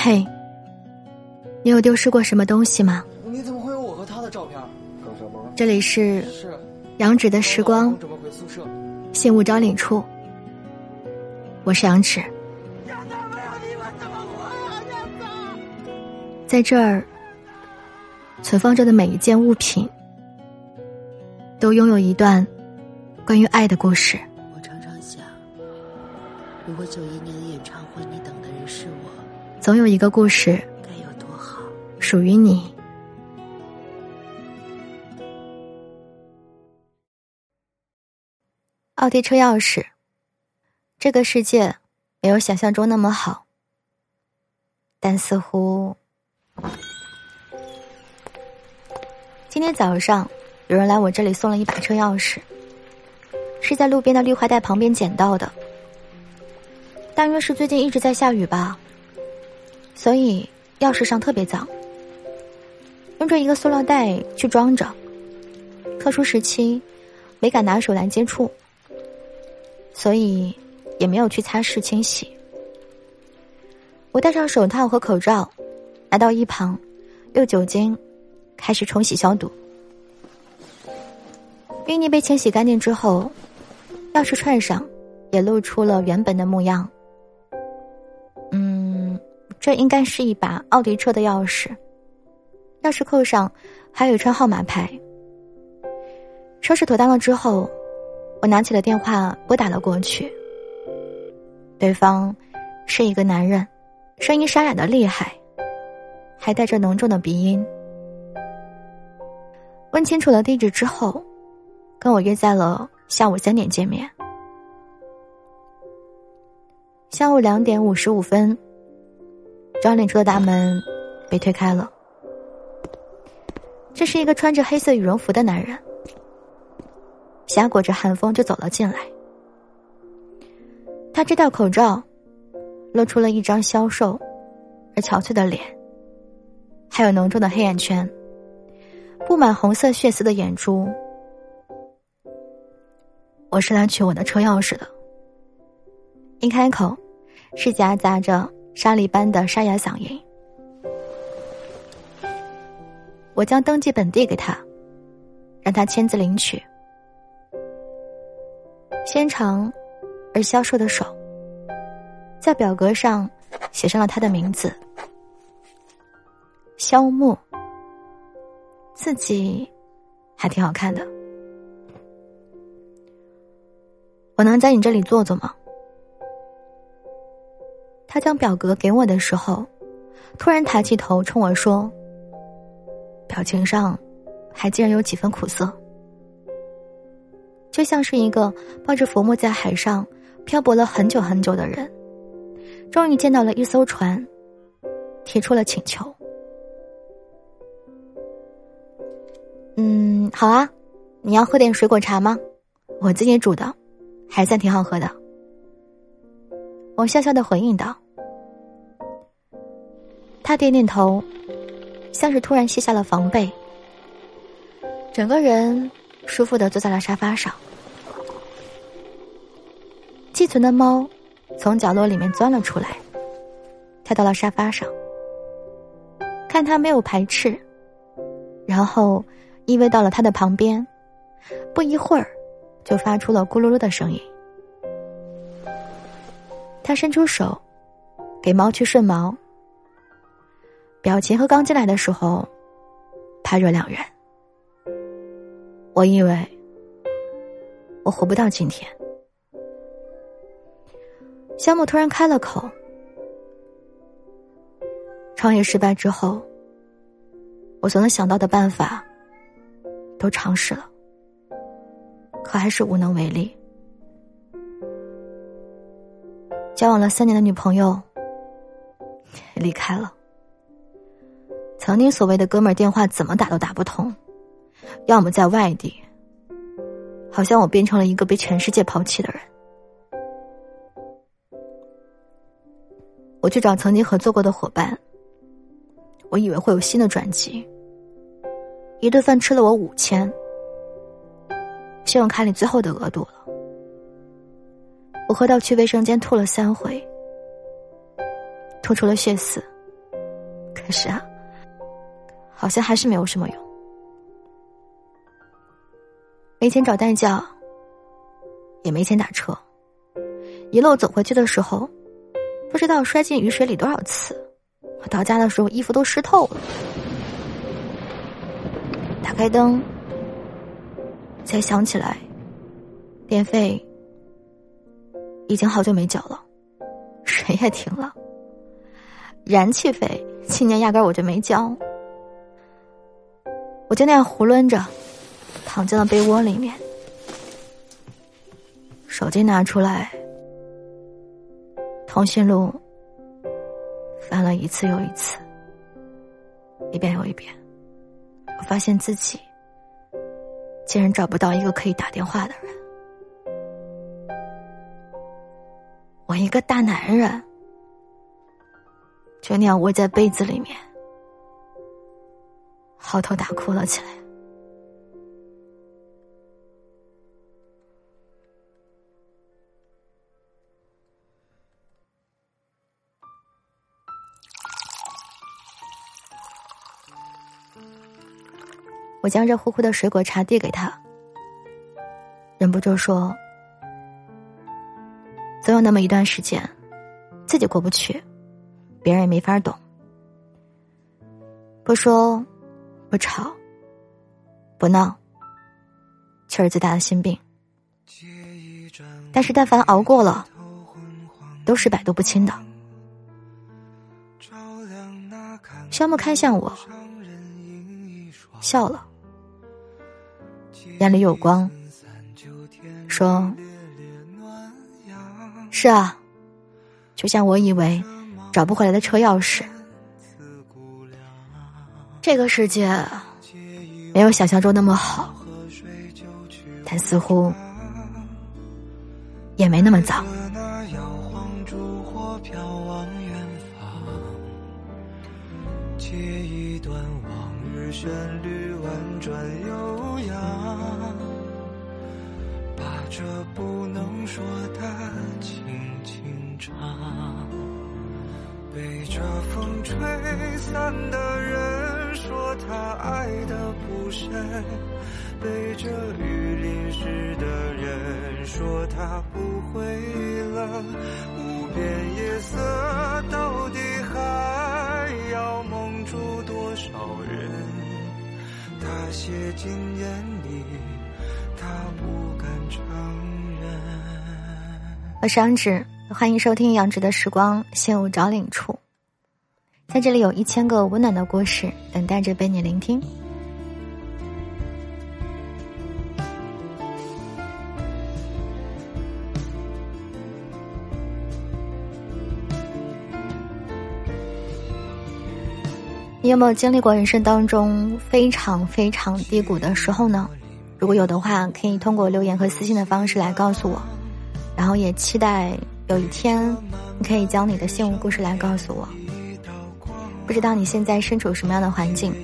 嘿，你有丢失过什么东西吗？你怎么会有我和他的照片？这里是是杨芷的时光准备回宿舍。信物招领处，我是杨芷。在这儿，存放着的每一件物品，都拥有一段关于爱的故事。我常常想，如果九一年的演唱会你等的人是我，总有一个故事该有多好。属于你。奥迪车钥匙，这个世界没有想象中那么好，但似乎今天早上有人来我这里送了一把车钥匙，是在路边的绿化带旁边捡到的。大约是最近一直在下雨吧，所以钥匙上特别脏，用着一个塑料袋去装着。特殊时期没敢拿手来接触。所以，也没有去擦拭清洗。我戴上手套和口罩，来到一旁，用酒精开始冲洗消毒。淤泥被清洗干净之后，钥匙串上也露出了原本的模样。这应该是一把奥迪车的钥匙。钥匙扣上还有一串号码牌。收拾妥当了之后。我拿起了电话，拨打了过去。对方是一个男人，声音沙哑的厉害，还带着浓重的鼻音。问清楚了地址之后，跟我约在了下午三点见面。下午两点五十五分，招领处的大门被推开了。这是一个穿着黑色羽绒服的男人。夹裹着寒风就走了进来。他摘掉口罩，露出了一张消瘦而憔悴的脸，还有浓重的黑眼圈，布满红色血丝的眼珠。我是来取我的车钥匙的。一开口，是夹杂着沙粒般的沙哑嗓音。我将登记本递给他，让他签字领取。纤长而消瘦的手，在表格上写上了他的名字——肖木。自己还挺好看的。我能在你这里坐坐吗？他将表格给我的时候，突然抬起头冲我说，表情上还竟然有几分苦涩。就像是一个抱着浮木在海上漂泊了很久很久的人，终于见到了一艘船，提出了请求。嗯，好啊，你要喝点水果茶吗？我自己煮的，还算挺好喝的。我笑笑的回应道。他点点头，像是突然卸下了防备，整个人舒服的坐在了沙发上。寄存的猫从角落里面钻了出来，跳到了沙发上。看它没有排斥，然后依偎到了他的旁边，不一会儿就发出了咕噜噜的声音。他伸出手给猫去顺毛，表情和刚进来的时候判若两人。我以为我活不到今天。肖木突然开了口：“创业失败之后，我所能想到的办法都尝试了，可还是无能为力。交往了三年的女朋友离开了，曾经所谓的哥们儿电话怎么打都打不通，要么在外地，好像我变成了一个被全世界抛弃的人。”我去找曾经合作过的伙伴，我以为会有新的转机。一顿饭吃了我五千，信用卡里最后的额度了。我喝到去卫生间吐了三回，吐出了血丝，可是啊，好像还是没有什么用。没钱找代驾，也没钱打车。一路走回去的时候，不知道摔进雨水里多少次。我到家的时候，衣服都湿透了。打开灯，才想起来，电费已经好久没缴了，水也停了。燃气费今年压根我就没交，我就那样囫囵着躺进了被窝里面，手机拿出来，通讯录翻了一次又一次，一遍又一遍，我发现自己竟然找不到一个可以打电话的人，我一个大男人。就那样窝在被子里面，嚎啕大哭了起来。我将热乎乎的水果茶递给他，忍不住说：“总有那么一段时间，自己过不去。”别人也没法懂，不说，不吵，不闹，气儿最大的心病。但是但凡熬过了，都是百毒不侵的。肖木看向我，笑了，眼里有光，说：“是啊，就像我以为。”找不回来的车钥匙，这个世界没有想象中那么好，但似乎也没那么脏。借一段往日旋律婉转悠扬，把这不能说的轻轻唱。被这风吹散的他爱的不深，被这雨淋湿的人说他不会冷。无边夜色到底还要蒙住多少人？他写进眼里，他不敢承认。我是杨芷。欢迎收听杨植的时光，现物找领处。在这里有一千个温暖的故事等待着被你聆听。你有没有经历过人生当中非常非常低谷的时候呢？如果有的话，可以通过留言和私信的方式来告诉我。然后也期待。有一天，你可以将你的幸福故事来告诉我。不知道你现在身处什么样的环境？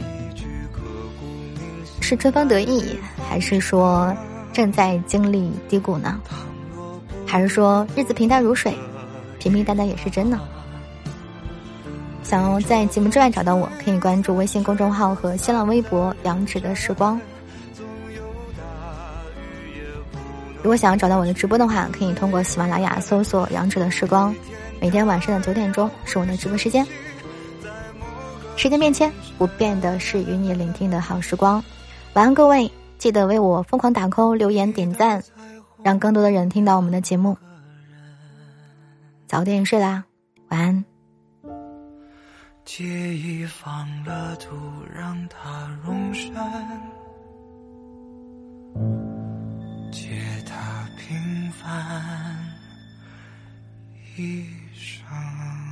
是春风得意，还是说正在经历低谷呢？还是说日子平淡如水，平平淡淡也是真呢？想要在节目之外找到我，可以关注微信公众号和新浪微博“杨芷的时光”。如果想要找到我的直播的话，可以通过喜马拉雅搜索“杨芷的时光”，每天晚上的九点钟是我的直播时间。时间变迁不变的是与你聆听的好时光。晚安，各位，记得为我疯狂打 call、留言、点赞，让更多的人听到我们的节目。早点睡啦，晚安。借一方了土，让它容身。借他平凡一生。